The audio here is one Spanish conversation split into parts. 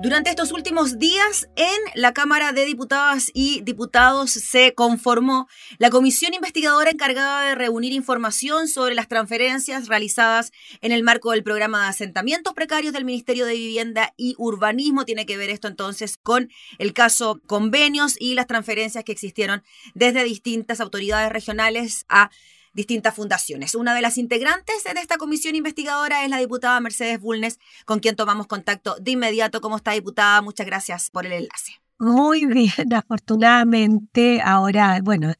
Durante estos últimos días, en la Cámara de Diputadas y Diputados se conformó la comisión investigadora encargada de reunir información sobre las transferencias realizadas en el marco del programa de asentamientos precarios del Ministerio de Vivienda y Urbanismo. Tiene que ver esto entonces con el caso convenios y las transferencias que existieron desde distintas autoridades regionales a distintas fundaciones. Una de las integrantes de esta comisión investigadora es la diputada Mercedes Bulnes, con quien tomamos contacto de inmediato. ¿Cómo está, diputada? Muchas gracias por el enlace. Muy bien, afortunadamente. Ahora, bueno,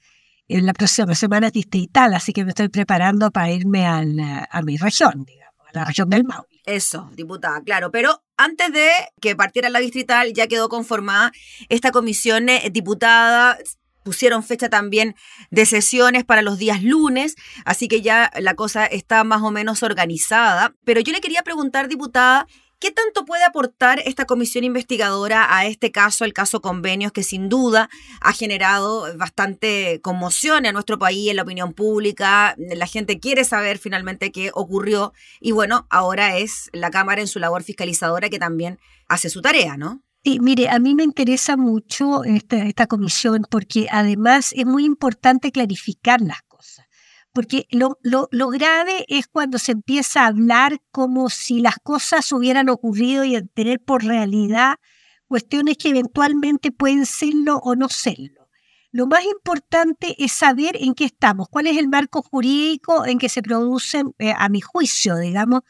en la próxima semana es distrital, así que me estoy preparando para irme a, a mi región, digamos, a la región del Maule. Eso, diputada, claro. Pero antes de que partiera la distrital, ya quedó conformada esta comisión eh, diputada pusieron fecha también de sesiones para los días lunes, así que ya la cosa está más o menos organizada. Pero yo le quería preguntar, diputada, ¿Qué tanto puede aportar esta comisión investigadora a este caso, el caso convenios, que sin duda ha generado bastante conmoción en nuestro país, en la opinión pública? La gente quiere saber finalmente qué ocurrió y bueno, ahora es la Cámara en su labor fiscalizadora que también hace su tarea, ¿no? Sí, mire, a mí me interesa mucho esta, esta comisión porque además es muy importante clarificar las cosas. Porque lo, lo, lo, grave es cuando se empieza a hablar como si las cosas hubieran ocurrido y tener por realidad cuestiones que eventualmente pueden serlo o no serlo. Lo más importante es saber en qué estamos, cuál es el marco jurídico en que se producen, eh, a mi juicio, digamos,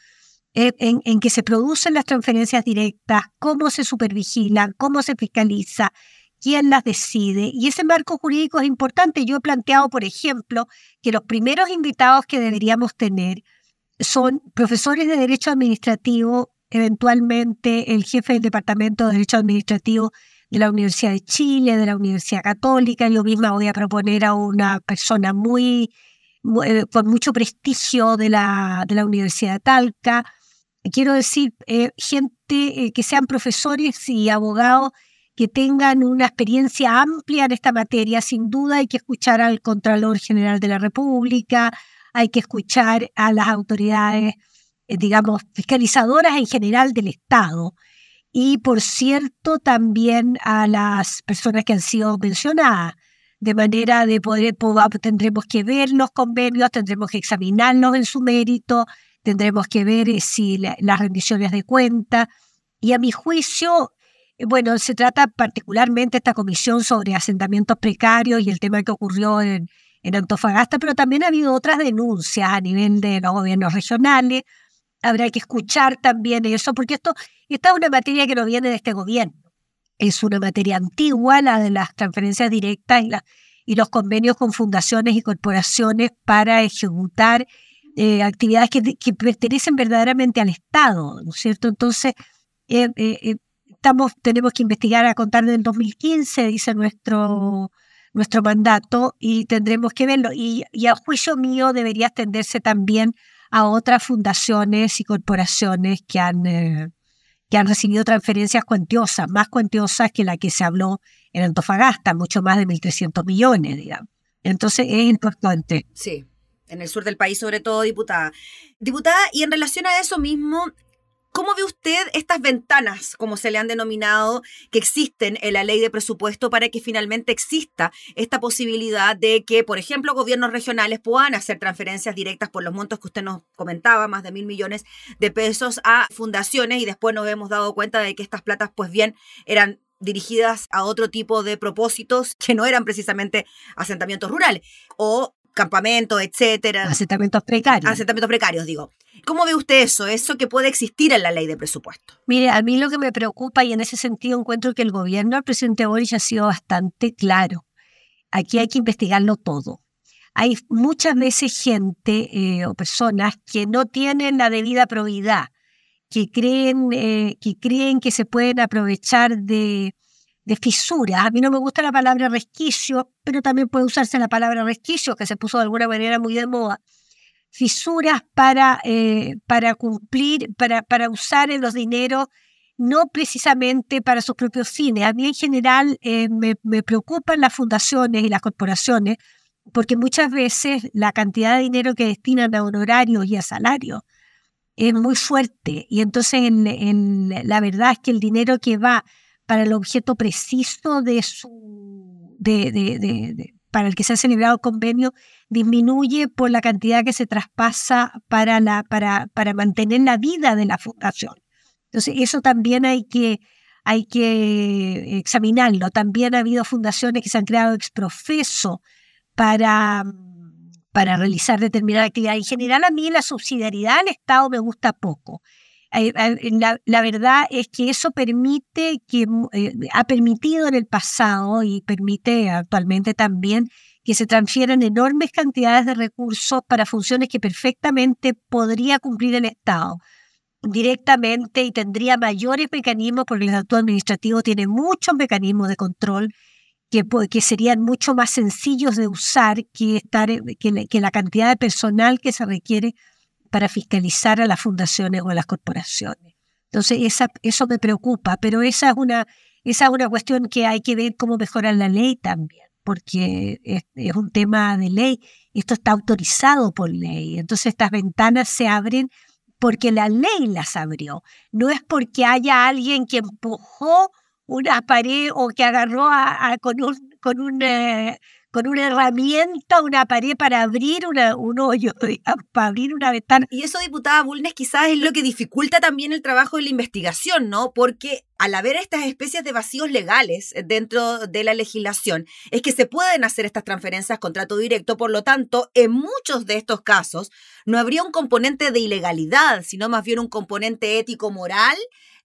eh, en, que se producen las transferencias directas, cómo se supervigilan, cómo se fiscaliza, quién las decide. Y ese marco jurídico es importante. Yo he planteado, por ejemplo, que los primeros invitados que deberíamos tener son profesores de Derecho Administrativo, eventualmente el jefe del Departamento de Derecho Administrativo de la Universidad de Chile, de la Universidad Católica. Yo misma voy a proponer a una persona muy, eh, con mucho prestigio de la, de la Universidad de Talca, quiero decir, eh, gente eh, que sean profesores y abogados que tengan una experiencia amplia en esta materia. Sin duda hay que escuchar al Contralor General de la República, hay que escuchar a las autoridades, eh, digamos, fiscalizadoras en general del Estado. Y, por cierto, también a las personas que han sido mencionadas, de manera de poder, tendremos que ver los convenios, tendremos que examinarlos en su mérito, tendremos que ver eh, si las rendiciones de cuenta. Y a mi juicio, eh, bueno, se trata particularmente esta comisión sobre asentamientos precarios y el tema que ocurrió en, en Antofagasta, pero también ha habido otras denuncias a nivel de los gobiernos regionales. Habrá que escuchar también eso, porque esto esta es una materia que no viene de este gobierno. Es una materia antigua, la de las transferencias directas y, la, y los convenios con fundaciones y corporaciones para ejecutar eh, actividades que, pertenecen verdaderamente al Estado, ¿no es cierto? Entonces, eh, eh, estamos, tenemos que investigar a contar del 2015, dice nuestro, nuestro mandato, y tendremos que verlo. Y, a juicio mío debería extenderse también a otras fundaciones y corporaciones que han, que han recibido transferencias cuantiosas, más cuantiosas que la que se habló en Antofagasta, mucho más de 1.300 millones, digamos. Entonces es importante. Sí en el sur del país, sobre todo, diputada. Diputada, y en relación a eso mismo, ¿Cómo ve usted estas ventanas, como se le han denominado, que existen en la ley de presupuesto para que finalmente exista esta posibilidad de que, por ejemplo, gobiernos regionales puedan hacer transferencias directas por los montos que usted nos comentaba, más de mil millones de pesos a fundaciones y después nos hemos dado cuenta de que estas platas, pues bien, eran dirigidas a otro tipo de propósitos que no eran precisamente asentamientos rurales o campamentos, etcétera. Asentamientos precarios. Asentamientos precarios, digo. ¿Cómo ve usted eso? Eso que puede existir en la ley de presupuesto. Mire, a mí lo que me preocupa y en ese sentido encuentro que el gobierno del presidente Boris ha sido bastante claro. Aquí hay que investigarlo todo. Hay muchas veces gente eh, o personas que no tienen la debida probidad, que creen, eh, que creen que se pueden aprovechar de, de fisuras. A mí no me gusta la palabra resquicio, pero también puede usarse la palabra resquicio, que se puso de alguna manera muy de moda. Fisuras para, eh, para cumplir, para, para usar los dineros no precisamente para sus propios fines. A mí en general eh, me, me, preocupan las fundaciones y las corporaciones porque muchas veces la cantidad de dinero que destinan a honorarios y a salarios es muy fuerte. Y entonces en, la verdad es que el dinero que va para el objeto preciso de su, de, para el que se ha celebrado el convenio disminuye por la cantidad que se traspasa para, la, para, para mantener la vida de la fundación. Entonces, eso también hay que, hay que examinarlo. También ha habido fundaciones que se han creado ex profeso para, para realizar determinada actividad. En general, a mí la subsidiariedad del Estado me gusta poco. La, verdad es que eso permite, que eh, ha permitido en el pasado y permite actualmente también que se transfieran enormes cantidades de recursos para funciones que perfectamente podría cumplir el Estado directamente y tendría mayores mecanismos, porque el acto administrativo tiene muchos mecanismos de control que, que serían mucho más sencillos de usar que, estar, que, que la cantidad de personal que se requiere para fiscalizar a las fundaciones o a las corporaciones. Entonces, eso me preocupa, pero esa es, una, esa es una cuestión que hay que ver cómo mejorar la ley también, porque es, un tema de ley. Esto está autorizado por ley. Entonces, estas ventanas se abren porque la ley las abrió. No es porque haya alguien que empujó una pared o que agarró a, con, un, con, un, con una herramienta, una pared para abrir una, un hoyo, para abrir una ventana. Y eso, diputada Bulnes, quizás es lo que dificulta también el trabajo de la investigación, ¿no? Porque al haber estas especies de vacíos legales dentro de la legislación, es que se pueden hacer estas transferencias contrato directo, por lo tanto, en muchos de estos casos no habría un componente de ilegalidad, sino más bien un componente ético-moral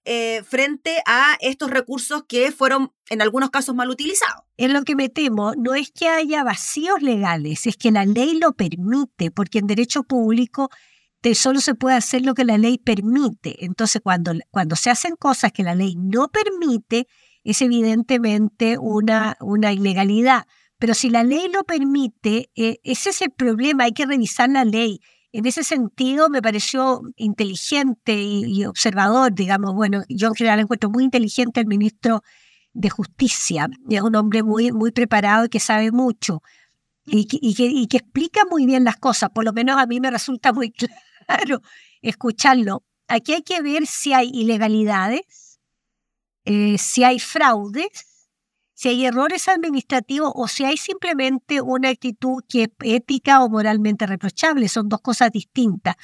eh, frente a estos recursos que fueron en algunos casos mal utilizados. En lo que me temo no es que haya vacíos legales, es que la ley lo permite, porque en derecho público solo se puede hacer lo que la ley permite. Entonces, cuando, cuando se hacen cosas que la ley no permite, es evidentemente una, una ilegalidad. Pero si la ley lo permite, eh, ese es el problema, hay que revisar la ley. En ese sentido me pareció inteligente y, observador, digamos, bueno, yo en general encuentro muy inteligente el ministro de Justicia, es un hombre muy, muy preparado y que sabe mucho y que, y que explica muy bien las cosas, por lo menos a mí me resulta muy claro escucharlo. Aquí hay que ver si hay ilegalidades, eh, si hay fraudes si hay errores administrativos o si hay simplemente una actitud que es ética o moralmente reprochable. Son dos cosas distintas.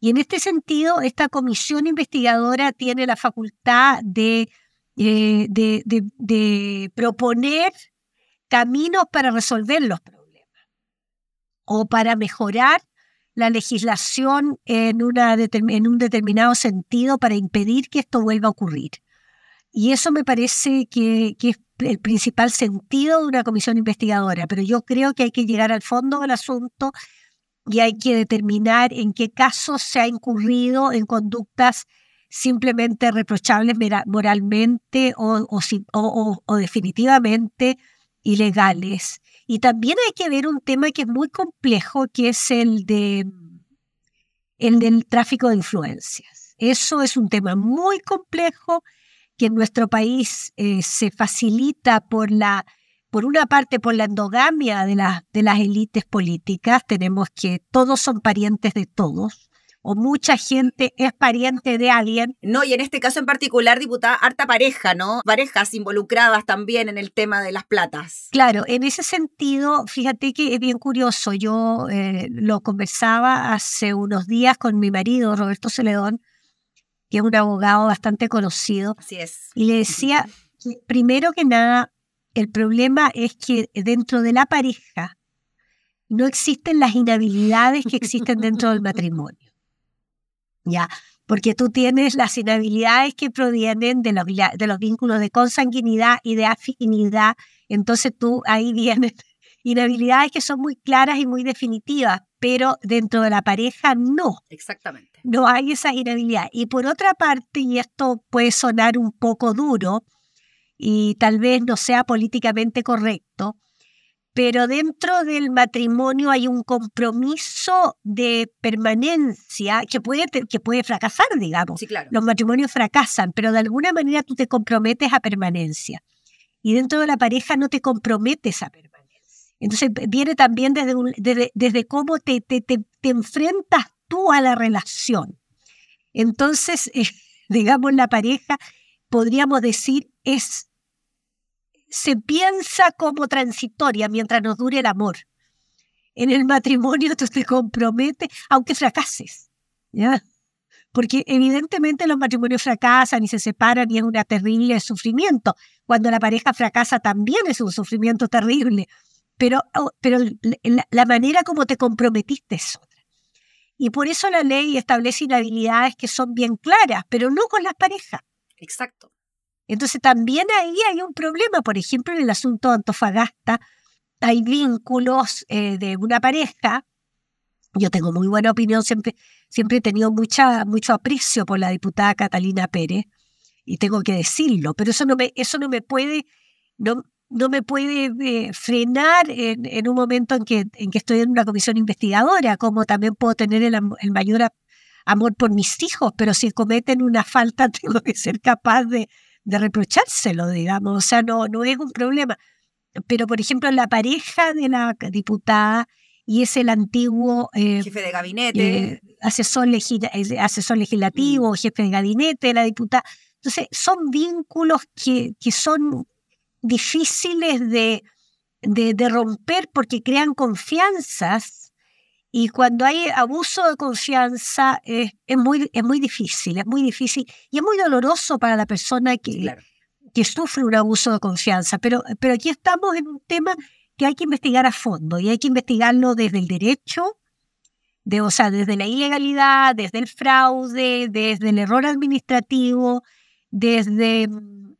Y en este sentido, esta comisión investigadora tiene la facultad de, eh, de, proponer caminos para resolver los problemas o para mejorar la legislación en, una, en un determinado sentido para impedir que esto vuelva a ocurrir. Y eso me parece que, que, es el principal sentido de una comisión investigadora, pero yo creo que hay que llegar al fondo del asunto y hay que determinar en qué casos se ha incurrido en conductas simplemente reprochables moralmente o, definitivamente ilegales. Y también hay que ver un tema que es muy complejo, que es el, de, el del tráfico de influencias. Eso es un tema muy complejo que en nuestro país eh, se facilita por la por una parte por la endogamia de, de las élites políticas, tenemos que todos son parientes de todos, o mucha gente es pariente de alguien. No, y en este caso en particular, diputada, harta pareja, ¿no? Parejas involucradas también en el tema de las platas. Claro, en ese sentido, fíjate que es bien curioso, yo eh, lo conversaba hace unos días con mi marido, Roberto Celedón, que es un abogado bastante conocido. Así es. Y le decía que primero que nada, el problema es que dentro de la pareja no existen las inhabilidades que existen dentro del matrimonio. ¿Ya? Porque tú tienes las inhabilidades que provienen de los, de los vínculos de consanguinidad y de afinidad. Entonces tú ahí vienes inhabilidades que son muy claras y muy definitivas, pero dentro de la pareja no. Exactamente no hay esa inhabilidad. Y por otra parte, y esto puede sonar un poco duro y tal vez no sea políticamente correcto, pero dentro del matrimonio hay un compromiso de permanencia que puede, que puede fracasar, digamos. Sí, claro. Los matrimonios fracasan, pero de alguna manera tú te comprometes a permanencia. Y dentro de la pareja no te comprometes a permanencia. Entonces viene también desde, desde, desde, cómo te, te, te, enfrentas tú a la relación. Entonces, eh, digamos, la pareja, podríamos decir, es, se piensa como transitoria mientras nos dure el amor. En el matrimonio tú te comprometes, aunque fracases, ¿ya? Porque evidentemente los matrimonios fracasan y se separan y es un terrible sufrimiento. Cuando la pareja fracasa también es un sufrimiento terrible. Pero, oh, pero la, la manera como te comprometiste es otra. Y por eso la ley establece inhabilidades que son bien claras, pero no con las parejas. Exacto. Entonces también ahí hay un problema. Por ejemplo, en el asunto de Antofagasta hay vínculos eh, de una pareja. Yo tengo muy buena opinión, siempre, siempre he tenido mucha, mucho aprecio por la diputada Catalina Pérez, y tengo que decirlo, pero eso no me, eso no me puede, no, no me puede eh, frenar en, un momento en que, en que estoy en una comisión investigadora, como también puedo tener el, mayor amor por mis hijos, pero si cometen una falta tengo que ser capaz de, de reprochárselo, digamos, o sea, no, no es un problema. Pero, por ejemplo, la pareja de la diputada y es el antiguo eh, jefe de gabinete, eh, asesor, asesor legislativo, mm. jefe de gabinete de la diputada. Entonces, son vínculos que, que son difíciles de, de, romper porque crean confianzas y cuando hay abuso de confianza es, muy, es muy difícil, es muy difícil y es muy doloroso para la persona que, que sufre un abuso de confianza. Pero, pero aquí estamos en un tema que hay que investigar a fondo y hay que investigarlo desde el derecho, de, o sea, desde la ilegalidad, desde el fraude, desde el error administrativo, desde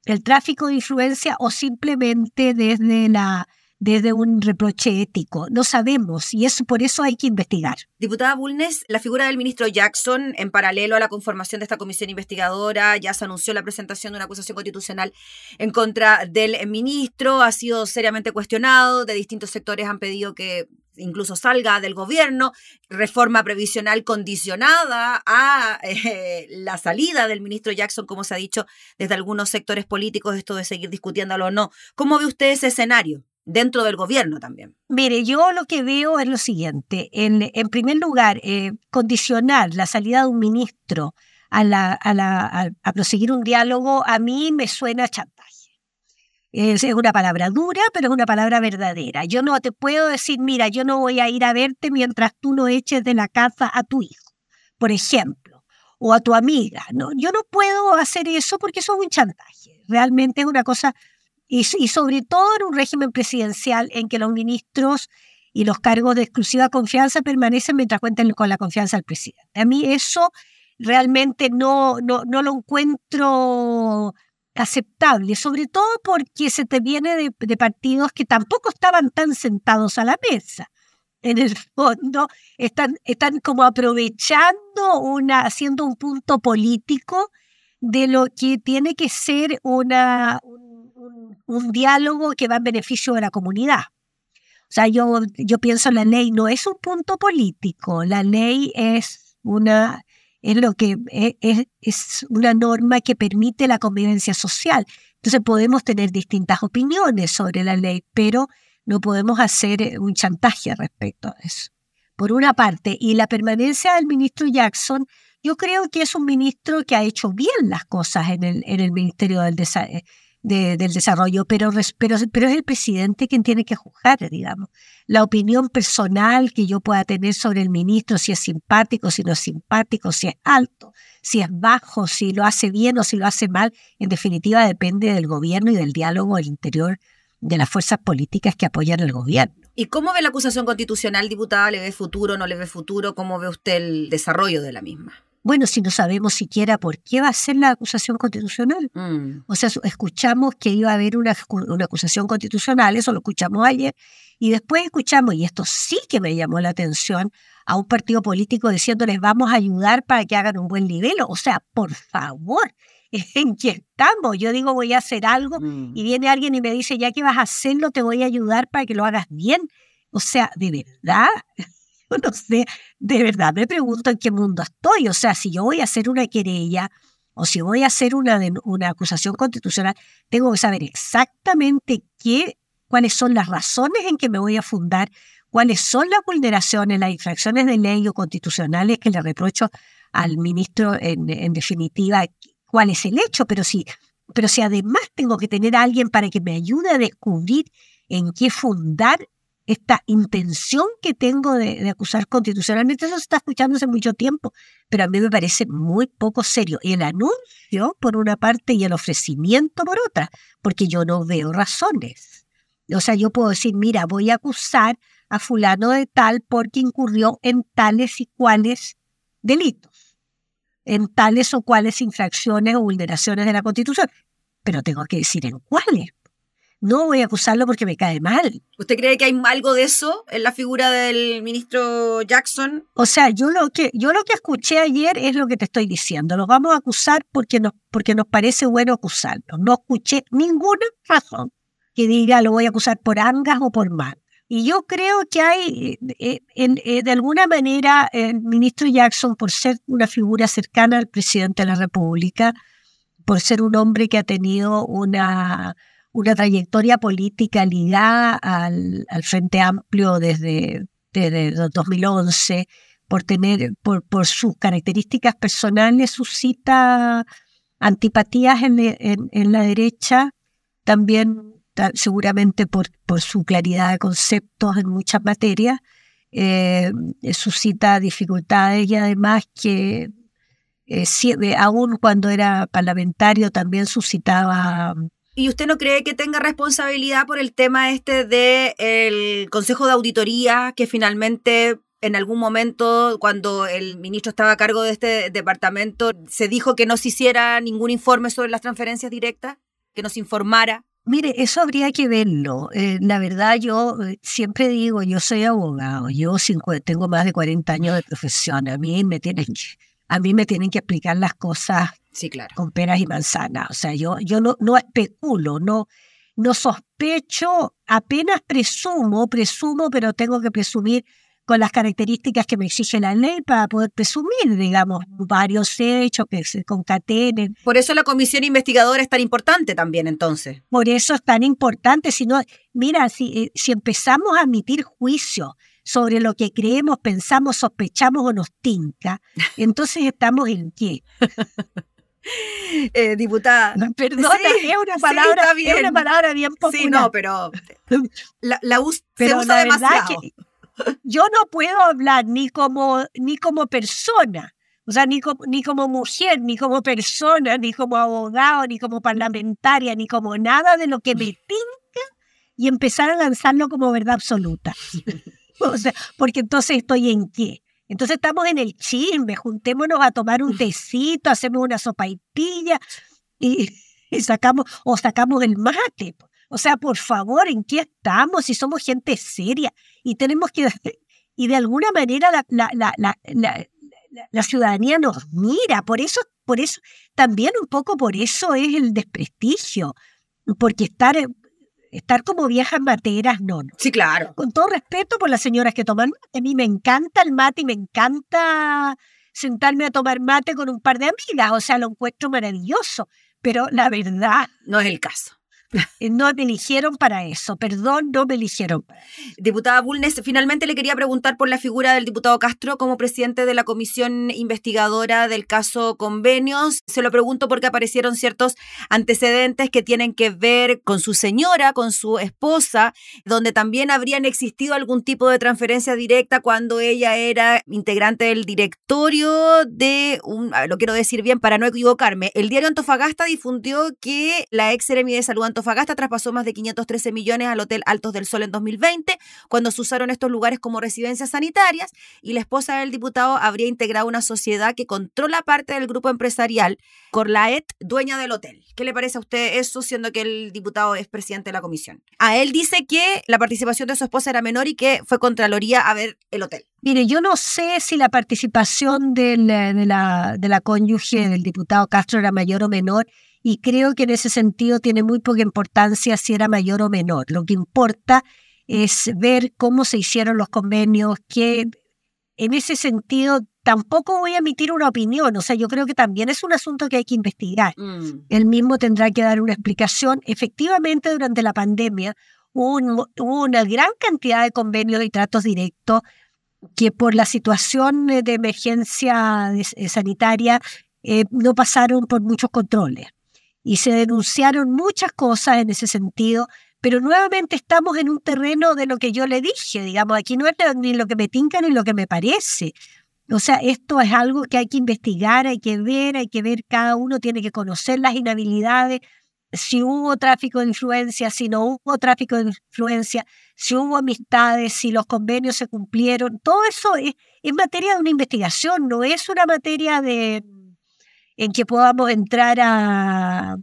el tráfico de influencia o simplemente desde la desde un reproche ético. No sabemos y eso por eso hay que investigar. Diputada Bulnes, la figura del ministro Jackson, en paralelo a la conformación de esta comisión investigadora, ya se anunció la presentación de una acusación constitucional en contra del ministro, ha sido seriamente cuestionado, de distintos sectores han pedido que incluso salga del gobierno, reforma previsional condicionada a eh, la salida del ministro Jackson, como se ha dicho desde algunos sectores políticos, esto de seguir discutiéndolo o no. ¿Cómo ve usted ese escenario? Dentro del gobierno también. Mire, yo lo que veo es lo siguiente. En, en primer lugar, eh, condicionar la salida de un ministro a, la, a, la, a proseguir un diálogo a mí me suena chantaje. Es, una palabra dura, pero es una palabra verdadera. Yo no te puedo decir, mira, yo no voy a ir a verte mientras tú no eches de la casa a tu hijo, por ejemplo, o a tu amiga. No, yo no puedo hacer eso porque eso es un chantaje. Realmente es una cosa, y, sobre todo en un régimen presidencial en que los ministros y los cargos de exclusiva confianza permanecen mientras cuenten con la confianza del presidente. A mí eso realmente no, no, no lo encuentro aceptable, sobre todo porque se te viene de, partidos que tampoco estaban tan sentados a la mesa. En el fondo, están, están como aprovechando una, haciendo un punto político de lo que tiene que ser una, un, diálogo que va en beneficio de la comunidad. O sea, yo, yo pienso la ley no es un punto político, la ley es una es lo que e, es, es, una norma que permite la convivencia social. Entonces podemos tener distintas opiniones sobre la ley, pero no podemos hacer eh, un chantaje respecto a eso. Por una parte, y la permanencia del ministro Jackson, yo creo que es un ministro que ha hecho bien las cosas en el, en el Ministerio del Desarrollo del desarrollo, pero, pero, pero es el presidente quien tiene que juzgar, digamos. La opinión personal que yo pueda tener sobre el ministro, si es simpático, si no es simpático, si es alto, si es bajo, si lo hace bien o si lo hace mal, en definitiva depende del gobierno y del diálogo al interior de las fuerzas políticas que apoyan al gobierno. ¿Y cómo ve la acusación constitucional, diputada? ¿Le ve futuro, no le ve futuro? ¿Cómo ve usted el desarrollo de la misma? Bueno, si no sabemos siquiera por qué va a ser la acusación constitucional. Mm. O sea, escuchamos que iba a haber una, una, acusación constitucional, eso lo escuchamos ayer, y después escuchamos, y esto sí que me llamó la atención, a un partido político diciéndoles vamos a ayudar para que hagan un buen nivel. O sea, por favor, ¿en qué estamos? Yo digo voy a hacer algo mm. y viene alguien y me dice, ya que vas a hacerlo, te voy a ayudar para que lo hagas bien. O sea, de verdad, no sé, de verdad me pregunto en qué mundo estoy. O sea, si yo voy a hacer una querella o si voy a hacer una, una acusación constitucional, tengo que saber exactamente qué, cuáles son las razones en que me voy a fundar, cuáles son las vulneraciones, las infracciones de ley o constitucionales que le reprocho al ministro en, definitiva, cuál es el hecho, pero si, pero si además tengo que tener a alguien para que me ayude a descubrir en qué fundar esta intención que tengo de, acusar constitucionalmente, eso se está escuchando hace mucho tiempo, pero a mí me parece muy poco serio. El anuncio, por una parte, y el ofrecimiento, por otra, porque yo no veo razones. O sea, yo puedo decir, mira, voy a acusar a fulano de tal porque incurrió en tales y cuales delitos, en tales o cuales infracciones o vulneraciones de la Constitución, pero tengo que decir en cuáles no voy a acusarlo porque me cae mal. ¿Usted cree que hay algo de eso en la figura del ministro Jackson? O sea, yo lo que, yo lo que escuché ayer es lo que te estoy diciendo. Lo vamos a acusar porque nos, porque nos parece bueno acusarlo. No escuché ninguna razón que diga lo voy a acusar por angas o por mal. Y yo creo que hay, eh, eh, de alguna manera, el ministro Jackson, por ser una figura cercana al presidente de la República, por ser un hombre que ha tenido una una trayectoria política ligada al, Frente Amplio desde, desde 2011, por, tener, por, sus características personales, suscita antipatías en, en, la derecha, también seguramente por, por, su claridad de conceptos en muchas materias, eh, suscita dificultades y además que eh, aún cuando era parlamentario también suscitaba ¿Y usted no cree que tenga responsabilidad por el tema este del Consejo de Auditoría, que finalmente en algún momento, cuando el ministro estaba a cargo de este departamento, se dijo que no se hiciera ningún informe sobre las transferencias directas, que nos informara? Mire, eso habría que verlo. Eh, la verdad, yo eh, siempre digo, yo soy abogado, yo tengo más de 40 años de profesión, a mí me tienen, a mí me tienen que explicar las cosas Sí, claro. Con peras y manzanas. O sea, yo, yo no, no especulo, no, no sospecho, apenas presumo, presumo, pero tengo que presumir con las características que me exige la ley para poder presumir, digamos, varios hechos que se concatenen. Por eso la comisión investigadora es tan importante también, entonces. Por eso es tan importante. Si no, mira, si, eh, si empezamos a emitir juicios sobre lo que creemos, pensamos, sospechamos o nos tinca, entonces estamos en qué? Eh, diputada. Perdona, es, una palabra, bien. una palabra bien popular. Sí, no, pero la, la se usa demasiado. yo no puedo hablar ni como, ni como persona, o sea, ni como, ni como mujer, ni como persona, ni como abogado, ni como parlamentaria, ni como nada de lo que me pinta y empezar a lanzarlo como verdad absoluta. o sea, porque entonces estoy en qué? Entonces estamos en el chisme, juntémonos a tomar un tecito, hacemos una sopa y y, sacamos, o sacamos el mate. O sea, por favor, ¿en qué estamos? Si somos gente seria y tenemos que, y de alguna manera la, la, la, la, ciudadanía nos mira, por eso, por eso, también un poco por eso es el desprestigio, porque estar estar como viejas materas, no, no. Sí, claro. Con todo respeto por las señoras que toman mate. A mí me encanta el mate y me encanta sentarme a tomar mate con un par de amigas. O sea, lo encuentro maravilloso. Pero la verdad. No es el caso. Eh, no me eligieron para eso, perdón, no me eligieron. Diputada Bulnes, finalmente le quería preguntar por la figura del diputado Castro como presidente de la comisión investigadora del caso convenios. Se lo pregunto porque aparecieron ciertos antecedentes que tienen que ver con su señora, con su esposa, donde también habrían existido algún tipo de transferencia directa cuando ella era integrante del directorio de un, lo quiero decir bien para no equivocarme, el diario Antofagasta difundió que la ex de salud Antofagasta Antofagasta traspasó más de 513 millones al Hotel Altos del Sol en 2020, cuando se usaron estos lugares como residencias sanitarias, y la esposa del diputado habría integrado una sociedad que controla parte del grupo empresarial, Corlaet, dueña del hotel. ¿Qué le parece a usted eso, siendo que el diputado es presidente de la comisión? A él dice que la participación de su esposa era menor y que fue Contraloría a ver el hotel. Mire, yo no sé si la participación de la, de la cónyuge del diputado Castro era mayor o menor y creo que en ese sentido tiene muy poca importancia si era mayor o menor. Lo que importa es ver cómo se hicieron los convenios, que en ese sentido tampoco voy a emitir una opinión, o sea, yo creo que también es un asunto que hay que investigar. Mm. Él mismo tendrá que dar una explicación. Efectivamente, durante la pandemia hubo, una gran cantidad de convenios y tratos directos que por la situación de emergencia sanitaria no pasaron por muchos controles. Y se denunciaron muchas cosas en ese sentido, pero nuevamente estamos en un terreno de lo que yo le dije, digamos, aquí no es ni lo que me tinca ni lo que me parece. O sea, esto es algo que hay que investigar, hay que ver, hay que ver, cada uno tiene que conocer las inhabilidades, si hubo tráfico de influencia, si no hubo tráfico de influencia, si hubo amistades, si los convenios se cumplieron, todo eso es, materia de una investigación, no es una materia de en que podamos entrar a,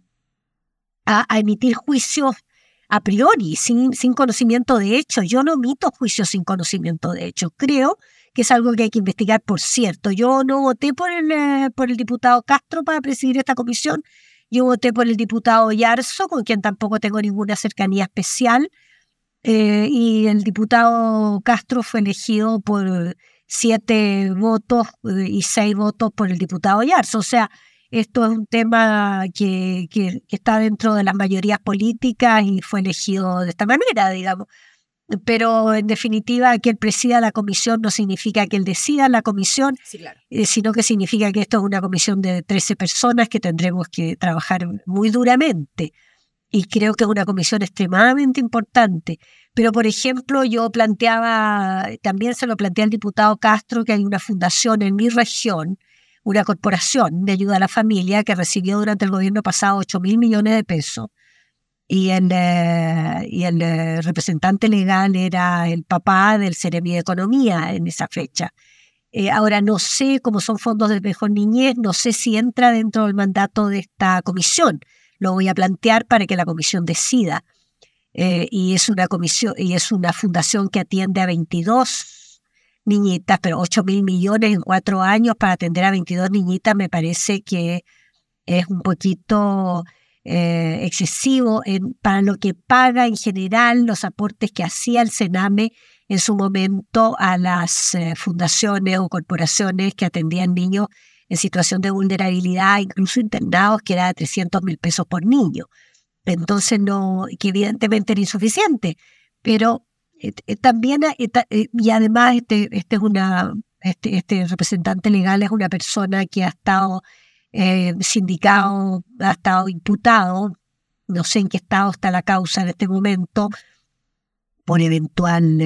a emitir juicios a priori, sin, sin conocimiento de hecho. Yo no omito juicios sin conocimiento de hecho. Creo que es algo que hay que investigar, por cierto. Yo no voté por el, eh, por el diputado Castro para presidir esta comisión. Yo voté por el diputado Yarzo, con quien tampoco tengo ninguna cercanía especial. Eh, y el diputado Castro fue elegido por siete votos eh, y seis votos por el diputado Yarzo. O sea, esto es un tema que, que, está dentro de las mayorías políticas y fue elegido de esta manera, digamos. Pero en definitiva, que él presida la comisión no significa que él decida la comisión, eh, sino que significa que esto es una comisión de 13 personas que tendremos que trabajar muy duramente. Y creo que es una comisión extremadamente importante. Pero, por ejemplo, yo planteaba, también se lo planteé al diputado Castro, que hay una fundación en mi región, una corporación de ayuda a la familia que recibió durante el gobierno pasado 8 mil millones de pesos y el, eh, y el eh, representante legal era el papá del Ceremi de Economía en esa fecha. Eh, ahora no sé cómo son fondos de mejor niñez, no sé si entra dentro del mandato de esta comisión. Lo voy a plantear para que la comisión decida. y es una comisión y es una fundación que atiende a 22 niñitas, pero 8 mil millones en cuatro años para atender a 22 niñitas me parece que es un poquito eh, excesivo para lo que paga en general los aportes que hacía el Sename en su momento a las eh, fundaciones o corporaciones que atendían niños en situación de vulnerabilidad, incluso internados, que era de 300 mil pesos por niño. Entonces, no, que evidentemente era insuficiente, pero eh, eh, también, eh, y además este, este, es una, este, este, representante legal es una persona que ha estado sindicado, ha estado imputado, no sé en qué estado está la causa en este momento, por, eventual,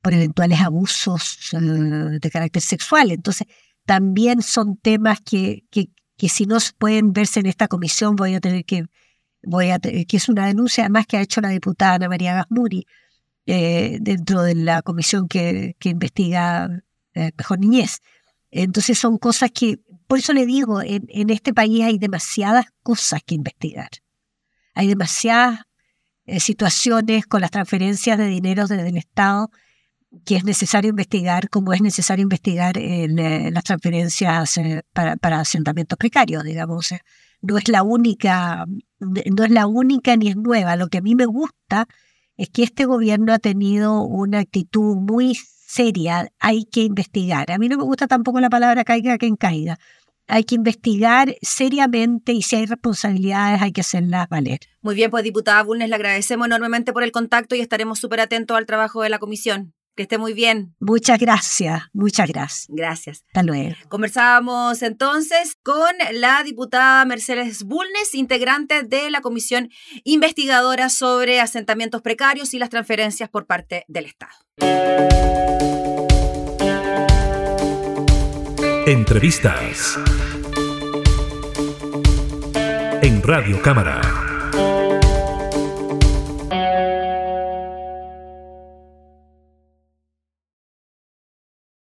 por eventuales abusos de carácter sexual. Entonces, también son temas que, que, si no pueden verse en esta comisión, voy a tener que, voy a que es una denuncia además que ha hecho la diputada Ana María Gasmuri, eh, dentro de la comisión que, que investiga eh, Mejor Niñez. Entonces son cosas que, por eso le digo, en, en, este país hay demasiadas cosas que investigar. Hay demasiadas eh, situaciones con las transferencias de dinero desde el Estado que es necesario investigar, como es necesario investigar las transferencias para, para, asentamientos precarios, digamos. no es la única, no es la única ni es nueva. Lo que a mí me gusta es que este gobierno ha tenido una actitud muy seria, hay que investigar. A mí no me gusta tampoco la palabra caiga quien caiga. Hay que investigar seriamente y si hay responsabilidades hay que hacerlas valer. Muy bien, pues diputada Bulnes, le agradecemos enormemente por el contacto y estaremos súper atentos al trabajo de la comisión. Que esté muy bien. Muchas gracias, muchas gracias. Gracias. Hasta luego. Conversábamos entonces con la diputada Mercedes Bulnes, integrante de la comisión investigadora sobre asentamientos precarios y las transferencias por parte del Estado. Entrevistas en Radio Cámara.